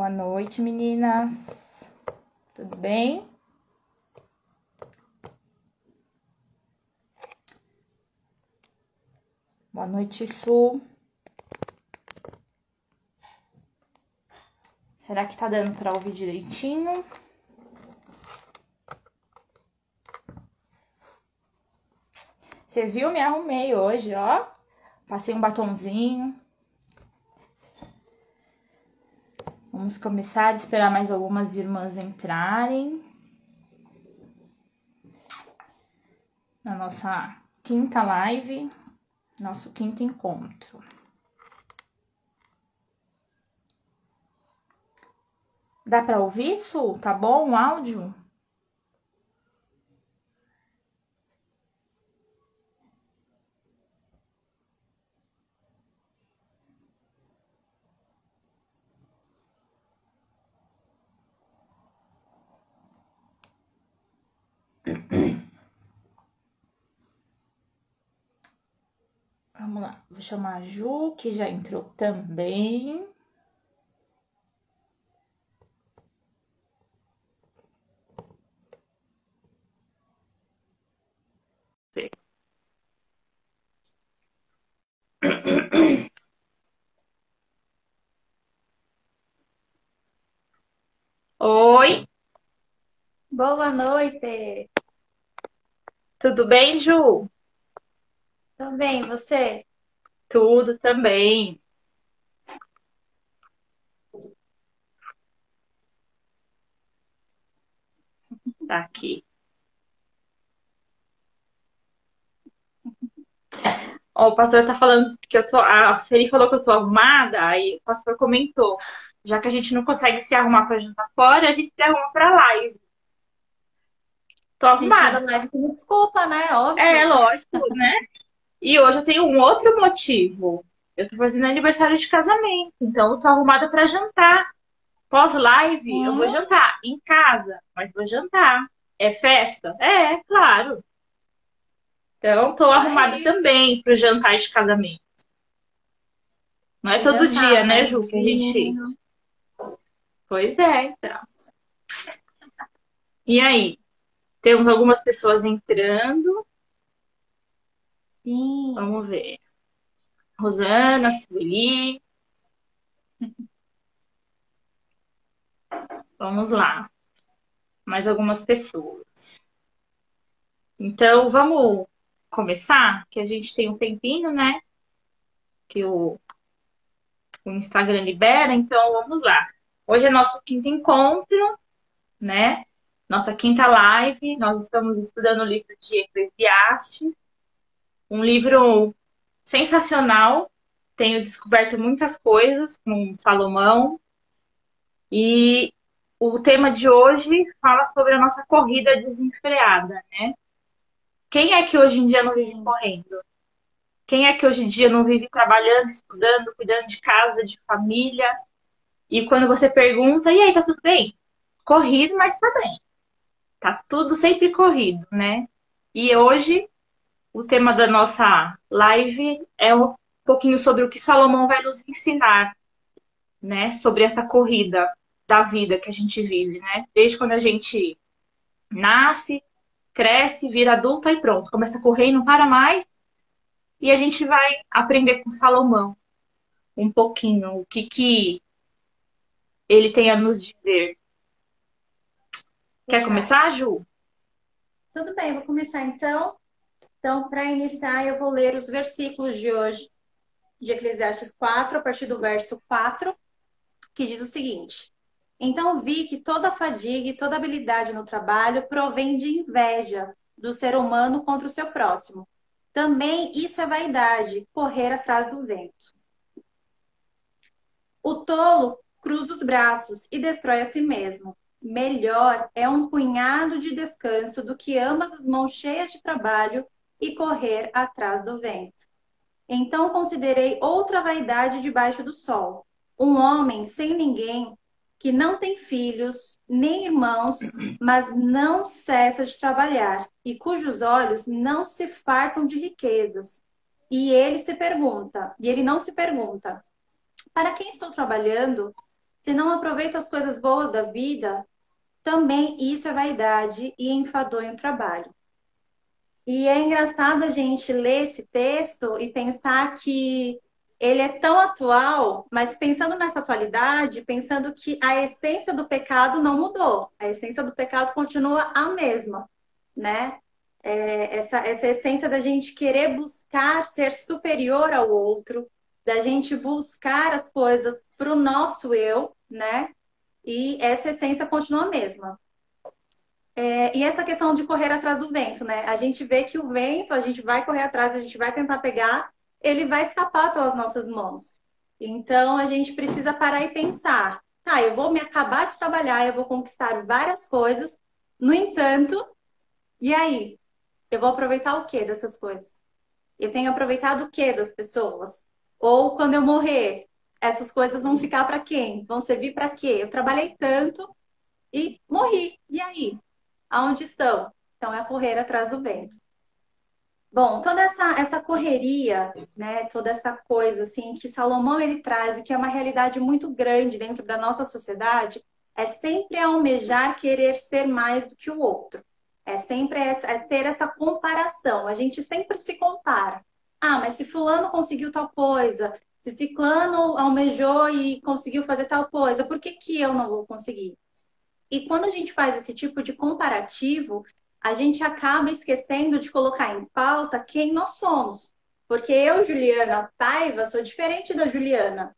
Boa noite, meninas. Tudo bem? Boa noite, Su. Será que tá dando para ouvir direitinho? Você viu? Me arrumei hoje, ó. Passei um batonzinho. Vamos começar a esperar mais algumas irmãs entrarem. Na nossa quinta live, nosso quinto encontro. Dá para ouvir isso? Tá bom o áudio? Vamos lá, vou chamar a Ju, que já entrou também. Oi, Boa noite. tudo bem, Ju? Tudo bem, você? Tudo também. Tá aqui. Ó, o pastor tá falando que eu tô. A Sueli falou que eu tô arrumada, aí o pastor comentou. Já que a gente não consegue se arrumar pra jantar fora, a gente se arruma pra live. Tô A gente faz a arrumada. live desculpa, né? É, Óbvio. lógico, né? E hoje eu tenho um outro motivo. Eu tô fazendo aniversário de casamento, então eu tô arrumada pra jantar. Pós-live, eu vou Hum, jantar em casa, mas vou jantar. É festa? É, claro. Então, tô arrumada aí, também pro jantar de casamento. Não é todo jantar, dia, né, mas Ju, que a gente. sim. Pois é, então. E aí? Temos algumas pessoas entrando. Sim. Vamos ver. Rosana, Sueli. Vamos lá. Mais algumas pessoas. Então, vamos começar? Que a gente tem um tempinho, né? Que o, o Instagram libera. Então, vamos lá. Hoje é nosso quinto encontro, né? Nossa quinta live. Nós estamos estudando o livro de Eclesiastes. Um livro sensacional. Tenho descoberto muitas coisas com Salomão. E o tema de hoje fala sobre a nossa corrida desenfreada, né? Quem é que hoje em dia não vive correndo? Quem é que hoje em dia não vive trabalhando, estudando, cuidando de casa, de família? E quando você pergunta, e aí, tá tudo bem? Corrido, mas tá bem. Tá tudo sempre corrido, né? E hoje o tema da nossa live é um pouquinho sobre o que Salomão vai nos ensinar, né? Sobre essa corrida da vida que a gente vive, né? Desde quando a gente nasce, cresce, vira adulta e pronto, começa a correr e não para mais. E a gente vai aprender com Salomão um pouquinho o que que ele tem a nos dizer. Quer começar. Ju? Tudo bem, vou começar então. Então, para iniciar, eu vou ler os versículos de hoje, de Eclesiastes 4, a partir do verso 4, que diz o seguinte: Então vi que toda fadiga e toda habilidade no trabalho provém de inveja do ser humano contra o seu próximo. Também isso é vaidade, correr atrás do vento. O tolo cruza os braços e destrói a si mesmo. Melhor é um punhado de descanso do que ambas as mãos cheias de trabalho e correr atrás do vento. Então considerei outra vaidade debaixo do sol. Um homem sem ninguém, que não tem filhos nem irmãos, mas não cessa de trabalhar, e cujos olhos não se fartam de riquezas. E ele se pergunta, e ele não se pergunta: para quem estou trabalhando? se não aproveito as coisas boas da vida, também isso é vaidade e enfadonho trabalho. E é engraçado a gente ler esse texto e pensar que ele é tão atual, mas pensando nessa atualidade, pensando que a essência do pecado não mudou, a essência do pecado continua a mesma, né? É, essa, essa essência da gente querer buscar ser superior ao outro, da gente buscar as coisas para o nosso eu, né? E essa essência continua a mesma. É, e essa questão de correr atrás do vento, né? A gente vê que o vento, a gente vai correr atrás, a gente vai tentar pegar, ele vai escapar pelas nossas mãos. Então a gente precisa parar e pensar: tá, eu vou me acabar de trabalhar, eu vou conquistar várias coisas, no entanto, e aí? Eu vou aproveitar o que dessas coisas? Eu tenho aproveitado o que das pessoas? Ou quando eu morrer, essas coisas vão ficar para quem? Vão servir para quê? Eu trabalhei tanto e morri. E aí? Aonde estão? Então é correr atrás do vento. Bom, toda essa, essa correria, né, toda essa coisa assim que Salomão ele traz e que é uma realidade muito grande dentro da nossa sociedade, é sempre almejar querer ser mais do que o outro. É sempre essa, é ter essa comparação. A gente sempre se compara. Ah, mas se fulano conseguiu tal coisa, se ciclano almejou e conseguiu fazer tal coisa, por que, que eu não vou conseguir? E quando a gente faz esse tipo de comparativo, a gente acaba esquecendo de colocar em pauta quem nós somos. Porque eu, Juliana Paiva, sou diferente da Juliana.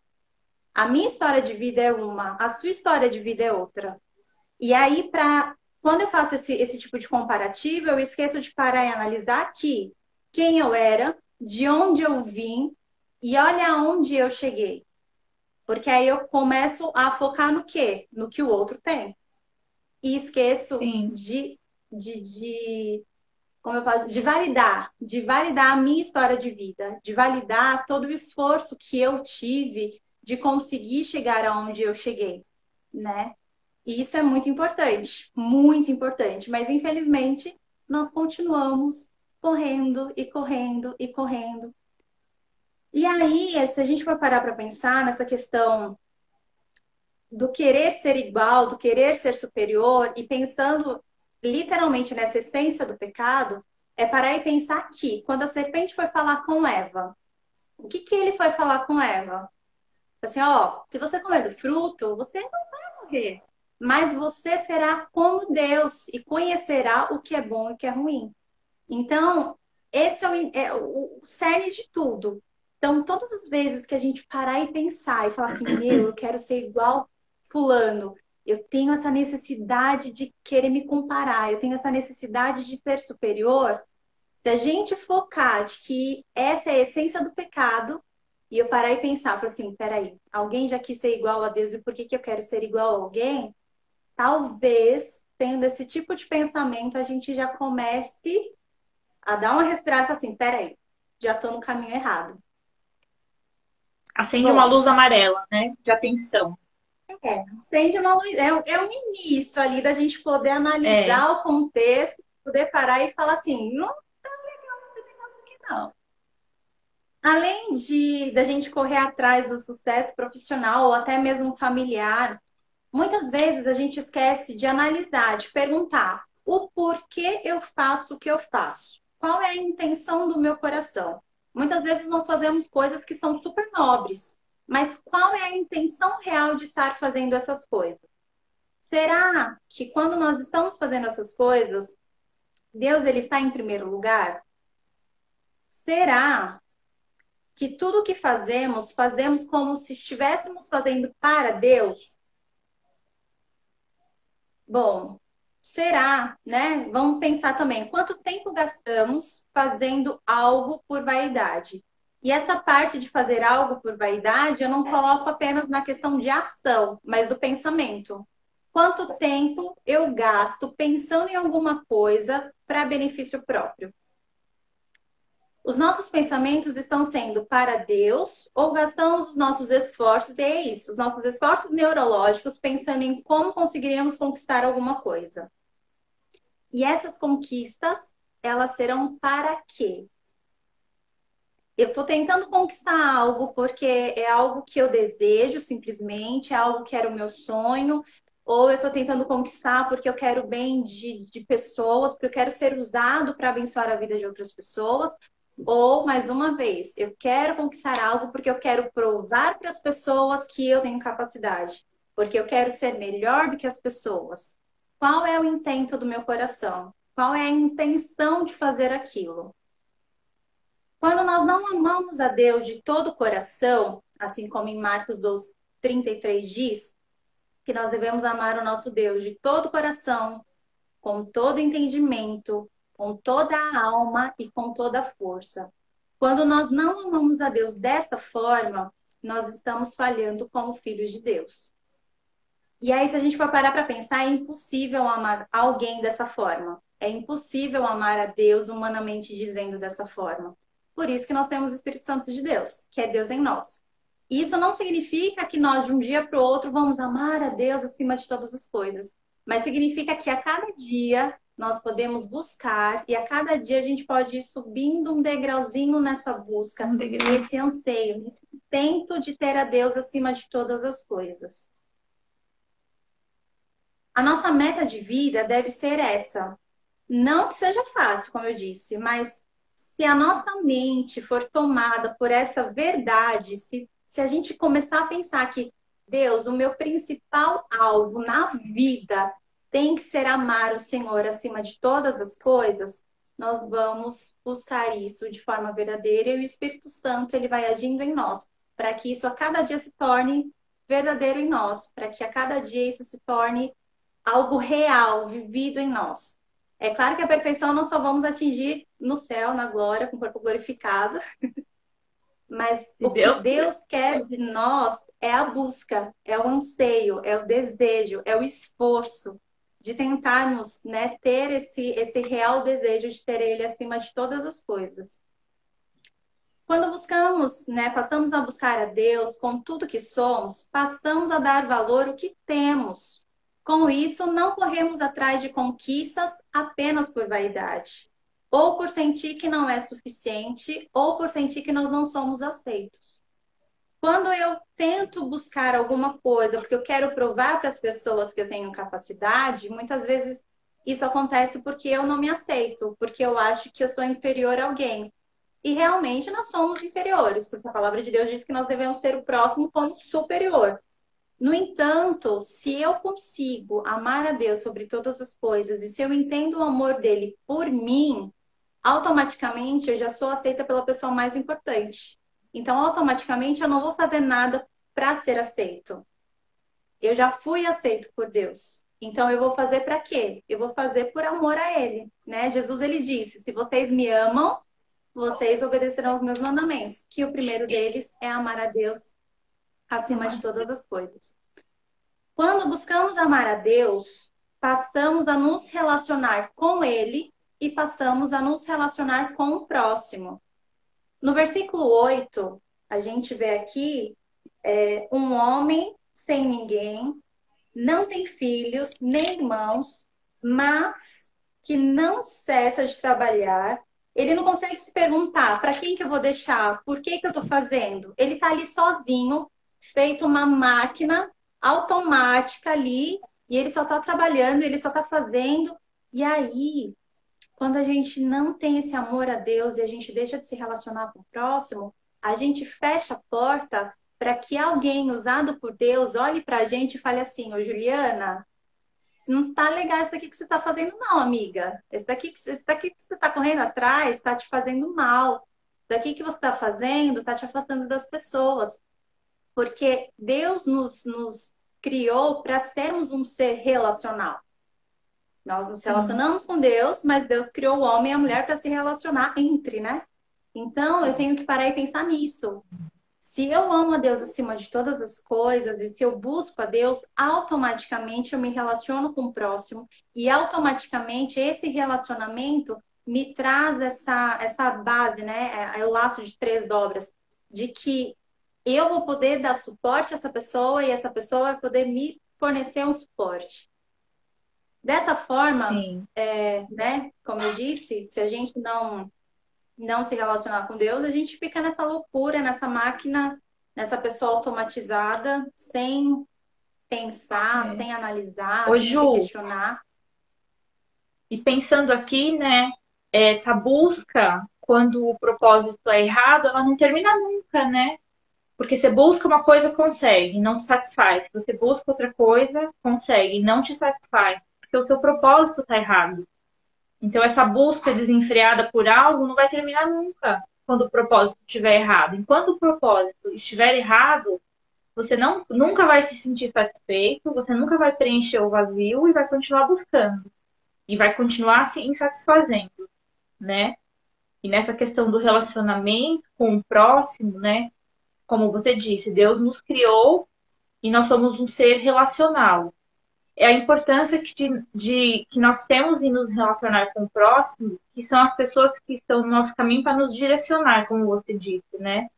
A minha história de vida é uma, a sua história de vida é outra. E aí, para quando eu faço esse, esse tipo de comparativo, eu esqueço de parar e analisar aqui quem eu era, de onde eu vim e olha aonde eu cheguei. Porque aí eu começo a focar no quê? No que o outro tem e esqueço de, de, de, como eu falo, de validar, de validar a minha história de vida, de validar todo o esforço que eu tive de conseguir chegar aonde eu cheguei, né? E isso é muito importante, muito importante, mas infelizmente nós continuamos correndo e correndo e correndo. E aí, se a gente for parar para pensar nessa questão do querer ser igual, do querer ser superior, e pensando literalmente nessa essência do pecado, é parar e pensar que quando a serpente foi falar com Eva, o que, que ele foi falar com Eva? Assim, ó, se você comer do fruto, você não vai morrer, mas você será como Deus e conhecerá o que é bom e o que é ruim. Então, esse é o, é o cerne de tudo. Então, todas as vezes que a gente parar e pensar e falar assim, meu, eu quero ser igual fulano, eu tenho essa necessidade de querer me comparar, eu tenho essa necessidade de ser superior. Se a gente focar de que essa é a essência do pecado, e eu parar e pensar, falar assim, peraí, alguém já quis ser igual a Deus e por que, que eu quero ser igual a alguém? Talvez, tendo esse tipo de pensamento, a gente já comece a dar uma respirada e falar assim, peraí, já tô no caminho errado. Acende Bom, uma luz amarela, né? De atenção. É, acende uma luz. É, é um início ali da gente poder analisar é. o contexto, poder parar e falar assim, não tá legal esse negócio aqui, não. Além de da gente correr atrás do sucesso profissional ou até mesmo familiar, muitas vezes a gente esquece de analisar, de perguntar o porquê eu faço o que eu faço. Qual é a intenção do meu coração? Muitas vezes nós fazemos coisas que são super nobres, mas qual é a intenção real de estar fazendo essas coisas? Será que quando nós estamos fazendo essas coisas, Deus ele está em primeiro lugar? Será que tudo que fazemos, fazemos como se estivéssemos fazendo para Deus? Bom, será, né? Vamos pensar também quanto tempo gastamos fazendo algo por vaidade. E essa parte de fazer algo por vaidade, eu não coloco apenas na questão de ação, mas do pensamento. Quanto tempo eu gasto pensando em alguma coisa para benefício próprio? Os nossos pensamentos estão sendo para Deus ou gastamos os nossos esforços, e é isso, os nossos esforços neurológicos pensando em como conseguiríamos conquistar alguma coisa. E essas conquistas, elas serão para quê? Eu estou tentando conquistar algo porque é algo que eu desejo simplesmente, é algo que era o meu sonho, ou eu estou tentando conquistar porque eu quero bem de, de pessoas, porque eu quero ser usado para abençoar a vida de outras pessoas, ou, mais uma vez, eu quero conquistar algo porque eu quero provar para as pessoas que eu tenho capacidade, porque eu quero ser melhor do que as pessoas. Qual é o intento do meu coração? Qual é a intenção de fazer aquilo? Quando nós não amamos a Deus de todo o coração, assim como em Marcos 12, 33 diz, que nós devemos amar o nosso Deus de todo o coração, com todo entendimento, com toda a alma e com toda a força. Quando nós não amamos a Deus dessa forma, nós estamos falhando como filhos de Deus. E aí, se a gente for parar para pensar, é impossível amar alguém dessa forma. É impossível amar a Deus humanamente dizendo dessa forma. Por isso que nós temos o Espírito Santo de Deus, que é Deus em nós. E isso não significa que nós, de um dia para o outro, vamos amar a Deus acima de todas as coisas. Mas significa que a cada dia nós podemos buscar e a cada dia a gente pode ir subindo um degrauzinho nessa busca, um nesse anseio, nesse intento de ter a Deus acima de todas as coisas. A nossa meta de vida deve ser essa. Não que seja fácil, como eu disse, mas se a nossa mente for tomada por essa verdade, se, se a gente começar a pensar que Deus, o meu principal alvo na vida tem que ser amar o Senhor acima de todas as coisas, nós vamos buscar isso de forma verdadeira e o Espírito Santo ele vai agindo em nós para que isso a cada dia se torne verdadeiro em nós, para que a cada dia isso se torne algo real, vivido em nós. É claro que a perfeição nós só vamos atingir no céu, na glória, com o corpo glorificado. Mas o Deus que Deus quer de nós é a busca, é o anseio, é o desejo, é o esforço, de tentarmos né, ter esse, esse real desejo de ter Ele acima de todas as coisas. Quando buscamos, né, passamos a buscar a Deus com tudo que somos, passamos a dar valor ao que temos. Com isso, não corremos atrás de conquistas apenas por vaidade, ou por sentir que não é suficiente, ou por sentir que nós não somos aceitos. Quando eu tento buscar alguma coisa porque eu quero provar para as pessoas que eu tenho capacidade, muitas vezes isso acontece porque eu não me aceito, porque eu acho que eu sou inferior a alguém. E realmente nós somos inferiores, porque a palavra de Deus diz que nós devemos ter o próximo como superior. No entanto, se eu consigo amar a Deus sobre todas as coisas e se eu entendo o amor dele por mim, automaticamente eu já sou aceita pela pessoa mais importante. Então, automaticamente, eu não vou fazer nada para ser aceito. Eu já fui aceito por Deus. Então, eu vou fazer para quê? Eu vou fazer por amor a Ele, né? Jesus, ele disse, se vocês me amam, vocês obedecerão os meus mandamentos. Que o primeiro deles é amar a Deus acima de todas as coisas. Quando buscamos amar a Deus, passamos a nos relacionar com Ele e passamos a nos relacionar com o próximo. No versículo 8, a gente vê aqui é, um homem sem ninguém, não tem filhos nem irmãos, mas que não cessa de trabalhar. Ele não consegue se perguntar para quem que eu vou deixar, por que, que eu estou fazendo. Ele está ali sozinho, feito uma máquina automática ali, e ele só está trabalhando, ele só está fazendo. E aí quando a gente não tem esse amor a Deus e a gente deixa de se relacionar com o próximo, a gente fecha a porta para que alguém usado por Deus olhe para a gente e fale assim: Ô Juliana, não tá legal isso aqui que você está fazendo, não, amiga. Esse daqui, daqui que você está correndo atrás está te fazendo mal. Isso daqui que você está fazendo está te afastando das pessoas. Porque Deus nos, nos criou para sermos um ser relacional. Nós nos relacionamos com Deus, mas Deus criou o homem e a mulher para se relacionar entre, né? Então eu tenho que parar e pensar nisso. Se eu amo a Deus acima de todas as coisas e se eu busco a Deus, automaticamente eu me relaciono com o próximo e automaticamente esse relacionamento me traz essa, essa base, né? É, é o laço de três dobras, de que eu vou poder dar suporte a essa pessoa e essa pessoa vai poder me fornecer um suporte. Dessa forma, é, né, como eu disse, se a gente não não se relacionar com Deus, a gente fica nessa loucura, nessa máquina, nessa pessoa automatizada, sem pensar, é. sem analisar, Ô, sem Ju, questionar. E pensando aqui, né, essa busca, quando o propósito é errado, ela não termina nunca, né? Porque você busca uma coisa, consegue, não te satisfaz. Você busca outra coisa, consegue, não te satisfaz. Porque o seu propósito está errado. Então, essa busca desenfreada por algo não vai terminar nunca quando o propósito estiver errado. Enquanto o propósito estiver errado, você não, nunca vai se sentir satisfeito, você nunca vai preencher o vazio e vai continuar buscando. E vai continuar se insatisfazendo, né? E nessa questão do relacionamento com o próximo, né? Como você disse, Deus nos criou e nós somos um ser relacional é a importância que, de, de, que nós temos em nos relacionar com o próximo, que são as pessoas que estão no nosso caminho para nos direcionar, como você disse, né?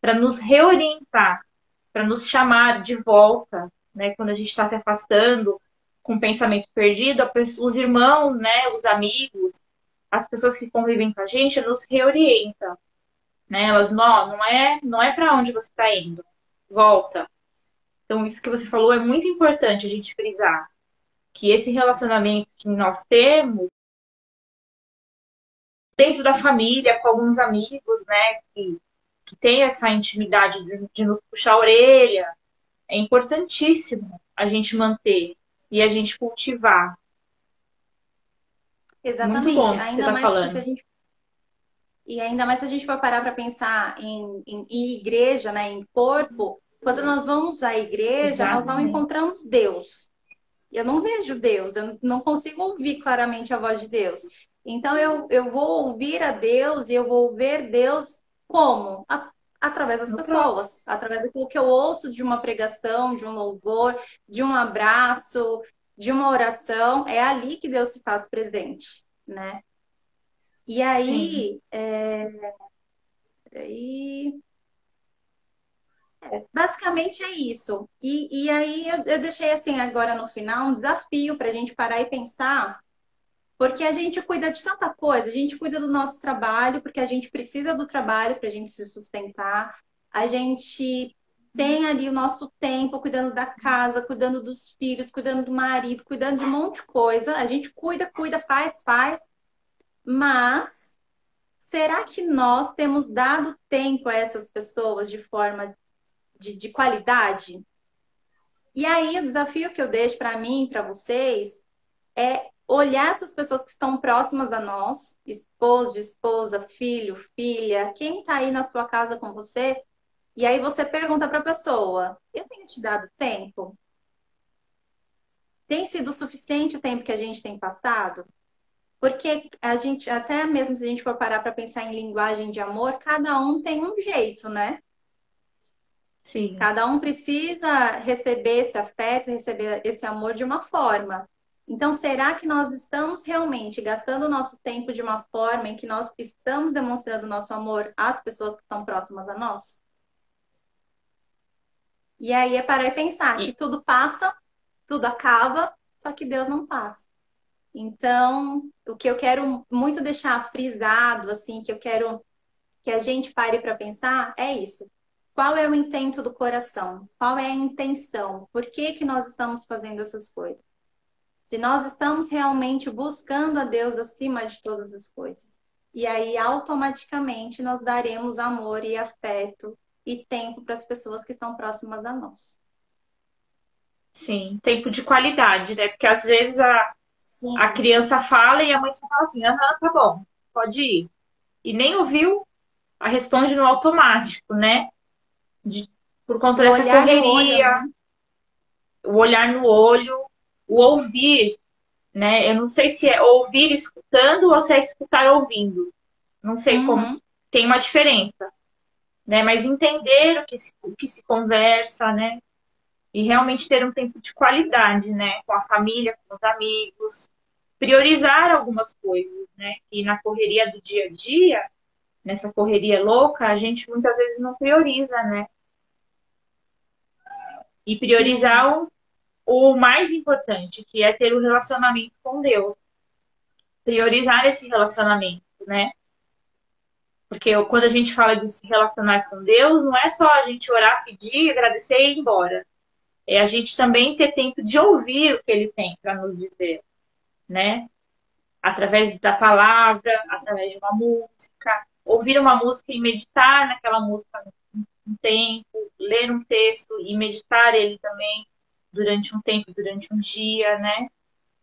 Para nos reorientar, para nos chamar de volta, né? Quando a gente está se afastando com o pensamento perdido, os irmãos, né? Os amigos, as pessoas que convivem com a gente, nos reorientam, né? Elas, não, não é, não é para onde você está indo, volta, então, isso que você falou é muito importante a gente frisar. Que esse relacionamento que nós temos dentro da família, com alguns amigos, né, que, que tem essa intimidade de, de nos puxar a orelha, é importantíssimo a gente manter e a gente cultivar. Exatamente. Muito bom ainda tá mais falando. se a gente e ainda mais se a gente for parar para pensar em, em, em, igreja, né, em corpo, quando nós vamos à igreja, Exatamente. nós não encontramos Deus. Eu não vejo Deus, eu não consigo ouvir claramente a voz de Deus. Então eu, eu vou ouvir a Deus e eu vou ver Deus como? A, através das no pessoas, próximo. através daquilo que eu ouço de uma pregação, de um louvor, de um abraço, de uma oração. É ali que Deus se faz presente, né? E aí, é... aí é, basicamente é isso. E, e aí eu, eu, deixei assim agora no final um desafio para a gente parar e pensar, porque a gente cuida de tanta coisa, a gente cuida do nosso trabalho, porque a gente precisa do trabalho para a gente se sustentar, a gente tem ali o nosso tempo cuidando da casa, cuidando dos filhos, cuidando do marido, cuidando de um monte de coisa. A gente cuida, cuida, faz, faz. Mas será que nós temos dado tempo a essas pessoas de forma de, de qualidade? E aí, o desafio que eu deixo para mim, para vocês, é olhar essas pessoas que estão próximas a nós, esposo, esposa, filho, filha, quem está aí na sua casa com você, e aí você pergunta para a pessoa: eu tenho te dado tempo? Tem sido suficiente o tempo que a gente tem passado? Porque a gente, até mesmo se a gente for parar para pensar em linguagem de amor, cada um tem um jeito, né? Sim. Cada um precisa receber esse afeto, receber esse amor de uma forma. Então, será que nós estamos realmente gastando o nosso tempo de uma forma em que nós estamos demonstrando nosso amor às pessoas que estão próximas a nós? E aí é parar e pensar que tudo passa, tudo acaba, só que Deus não passa. Então, o que eu quero muito deixar frisado, assim, que eu quero que a gente pare para pensar é isso. Qual é o intento do coração? Qual é a intenção? Por que, que nós estamos fazendo essas coisas? Se nós estamos realmente buscando a Deus acima de todas as coisas. E aí, automaticamente, nós daremos amor e afeto e tempo para as pessoas que estão próximas a nós. Sim, tempo de qualidade, né? Porque às vezes a, a criança fala e a mãe só fala assim: aham, tá bom, pode ir. E nem ouviu, a responde no automático, né? De, por conta dessa correria, né? o olhar no olho, o ouvir, né? Eu não sei se é ouvir escutando ou se é escutar ouvindo. Não sei uhum. como. Tem uma diferença. Né? Mas entender o que, se, o que se conversa, né? E realmente ter um tempo de qualidade, né? Com a família, com os amigos. Priorizar algumas coisas, né? E na correria do dia a dia, nessa correria louca, a gente muitas vezes não prioriza, né? E priorizar o, o mais importante, que é ter o um relacionamento com Deus. Priorizar esse relacionamento, né? Porque quando a gente fala de se relacionar com Deus, não é só a gente orar, pedir, agradecer e ir embora. É a gente também ter tempo de ouvir o que ele tem para nos dizer, né? Através da palavra, através de uma música, ouvir uma música e meditar naquela música um tempo, ler um texto e meditar ele também durante um tempo, durante um dia, né?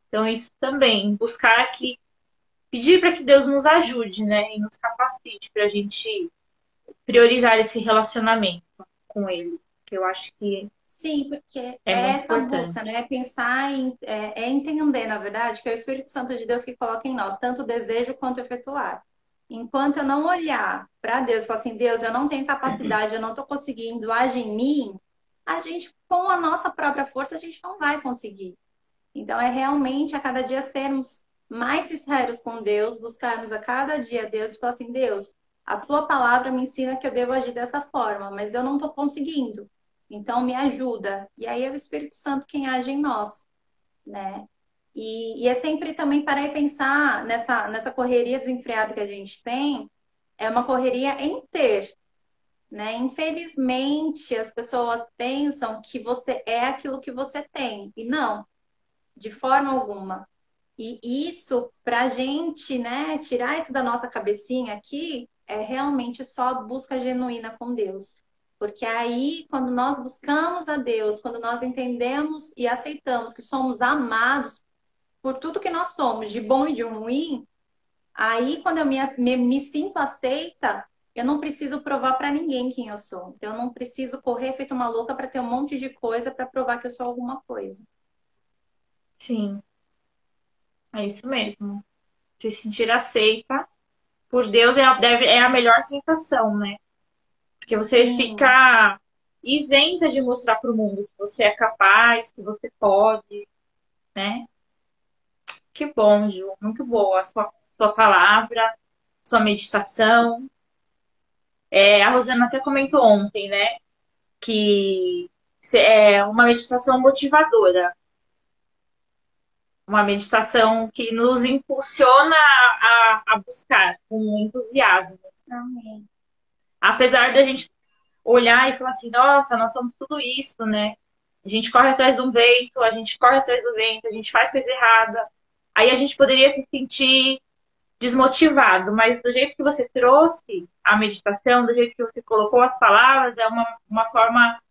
Então isso também, buscar que pedir para que Deus nos ajude, né, e nos capacite para a gente priorizar esse relacionamento com Ele, que eu acho que sim, porque é, é essa importante. busca, né, pensar em é, é, entender, na verdade, que é o Espírito Santo de Deus que coloca em nós tanto o desejo quanto efetuar. Enquanto eu não olhar para Deus falar assim, Deus, eu não tenho capacidade, eu não estou conseguindo, age em mim, a gente, com a nossa própria força, a gente não vai conseguir. Então, é realmente a cada dia sermos mais sinceros com Deus, buscarmos a cada dia Deus e falar assim: Deus, a tua palavra me ensina que eu devo agir dessa forma, mas eu não estou conseguindo. Então, me ajuda. E aí é o Espírito Santo quem age em nós, né? E, e é sempre também parar e pensar nessa, nessa correria desenfreada que a gente tem, é uma correria em ter. Né? Infelizmente, as pessoas pensam que você é aquilo que você tem. E não, de forma alguma. E isso, para a gente né, tirar isso da nossa cabecinha aqui, é realmente só busca genuína com Deus. Porque aí, quando nós buscamos a Deus, quando nós entendemos e aceitamos que somos amados por tudo que nós somos, de bom e de ruim, aí quando eu me, me, me sinto aceita, eu não preciso provar para ninguém quem eu sou. Então, eu não preciso correr feito uma louca para ter um monte de coisa para provar que eu sou alguma coisa. Sim. É isso mesmo. Se sentir aceita por Deus é a, deve, é a melhor sensação, né? Porque você Sim. fica isenta de mostrar para o mundo que você é capaz, que você pode, né? Que bom, Ju. Muito boa a sua, sua palavra, sua meditação. É, a Rosana até comentou ontem, né? Que é uma meditação motivadora. Uma meditação que nos impulsiona a, a buscar com entusiasmo. Amém. Apesar da gente olhar e falar assim, nossa, nós somos tudo isso, né? A gente corre atrás do vento, a gente corre atrás do vento, a gente faz coisa errada, Aí a gente poderia se sentir desmotivado, mas do jeito que você trouxe a meditação, do jeito que você colocou as palavras, é uma, uma forma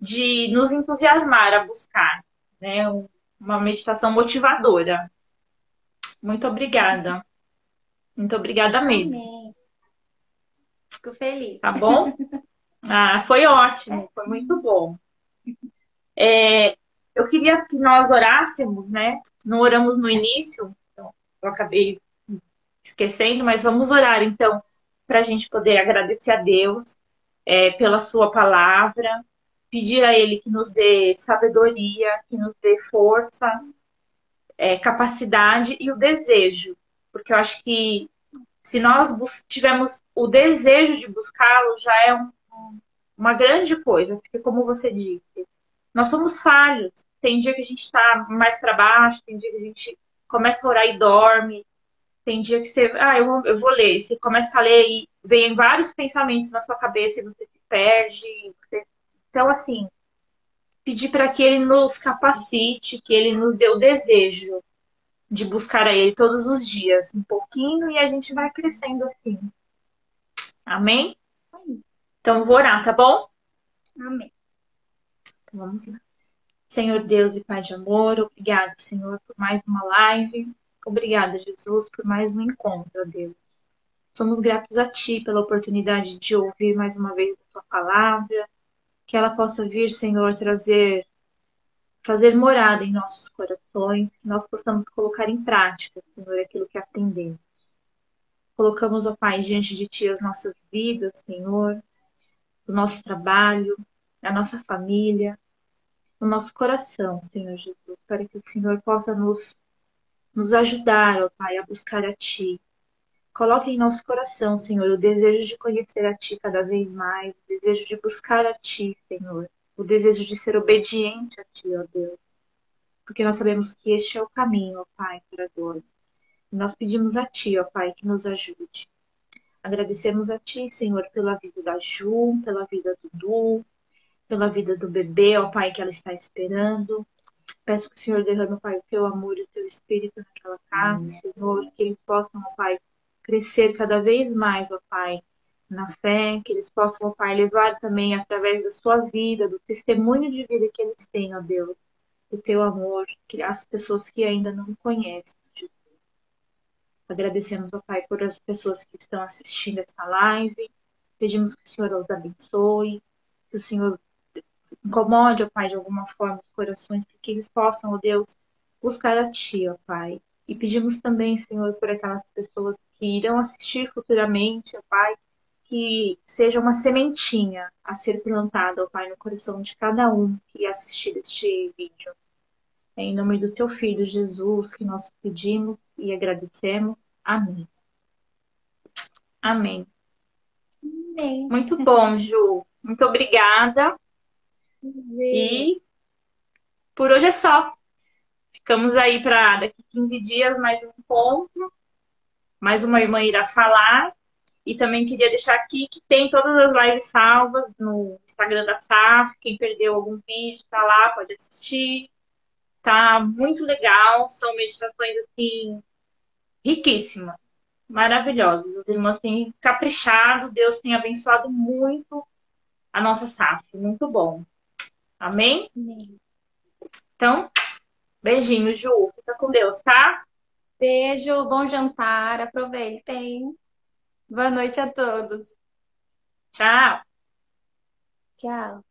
de nos entusiasmar a buscar, né? Uma meditação motivadora. Muito obrigada. Muito obrigada mesmo. Amém. Fico feliz. Tá bom? Ah, foi ótimo, foi muito bom. É, eu queria que nós orássemos, né? Não oramos no início, então eu acabei esquecendo, mas vamos orar então para a gente poder agradecer a Deus é, pela Sua palavra, pedir a Ele que nos dê sabedoria, que nos dê força, é, capacidade e o desejo, porque eu acho que se nós tivermos o desejo de buscá-lo, já é um, uma grande coisa, porque como você disse, nós somos falhos, tem dia que a gente está mais para baixo, tem dia que a gente começa a orar e dorme. Tem dia que você, ah, eu vou, eu vou ler. Você começa a ler e vem vários pensamentos na sua cabeça e você se perde. Você... Então, assim, pedir para que ele nos capacite, que ele nos dê o desejo de buscar a ele todos os dias, um pouquinho, e a gente vai crescendo assim. Amém? Então, vou orar, tá bom? Amém. Então, vamos lá. Senhor Deus e Pai de amor, obrigada, Senhor, por mais uma live. Obrigada, Jesus, por mais um encontro, Deus. Somos gratos a Ti pela oportunidade de ouvir mais uma vez a Tua palavra, que ela possa vir, Senhor, trazer, fazer morada em nossos corações, que nós possamos colocar em prática, Senhor, aquilo que aprendemos. Colocamos, ó Pai, diante de Ti as nossas vidas, Senhor, o nosso trabalho, a nossa família, no nosso coração, Senhor Jesus, para que o Senhor possa nos, nos ajudar, ó Pai, a buscar a Ti. Coloque em nosso coração, Senhor, o desejo de conhecer a Ti cada vez mais, o desejo de buscar a Ti, Senhor, o desejo de ser obediente a Ti, ó Deus. Porque nós sabemos que este é o caminho, ó Pai, para a glória. E nós pedimos a Ti, ó Pai, que nos ajude. Agradecemos a Ti, Senhor, pela vida da Ju, pela vida do Du, pela vida do bebê, ó Pai, que ela está esperando. Peço que o Senhor derrame, Pai, o Teu amor e o Teu Espírito naquela casa, Senhor, que eles possam, ó Pai, crescer cada vez mais, ó Pai, na fé, que eles possam, ó Pai, levar também através da sua vida, do testemunho de vida que eles têm, ó Deus, o Teu amor, que as pessoas que ainda não conhecem, Jesus. Agradecemos, ó Pai, por as pessoas que estão assistindo essa live. Pedimos que o Senhor os abençoe, que o Senhor incomode, ó Pai, de alguma forma os corações, para que eles possam, ó Deus, buscar a Ti, ó Pai. E pedimos também, Senhor, por aquelas pessoas que irão assistir futuramente, ó Pai, que seja uma sementinha a ser plantada, ó Pai, no coração de cada um que assistir este vídeo. É em nome do Teu Filho Jesus que nós pedimos e agradecemos. Amém. Amém. Amém. Muito bom, Ju. Muito obrigada. E por hoje é só. Ficamos aí para daqui 15 dias mais um encontro. Mais uma irmã irá falar. E também queria deixar aqui que tem todas as lives salvas no Instagram da SAF. Quem perdeu algum vídeo, tá lá, pode assistir. Tá muito legal. São meditações assim riquíssimas, maravilhosas. As irmãs têm caprichado, Deus tem abençoado muito a nossa SAF. Muito bom. Amém? Amém. Então, beijinho, Ju. Fica com Deus, tá? Beijo, bom jantar, aproveitem. Boa noite a todos. Tchau. Tchau.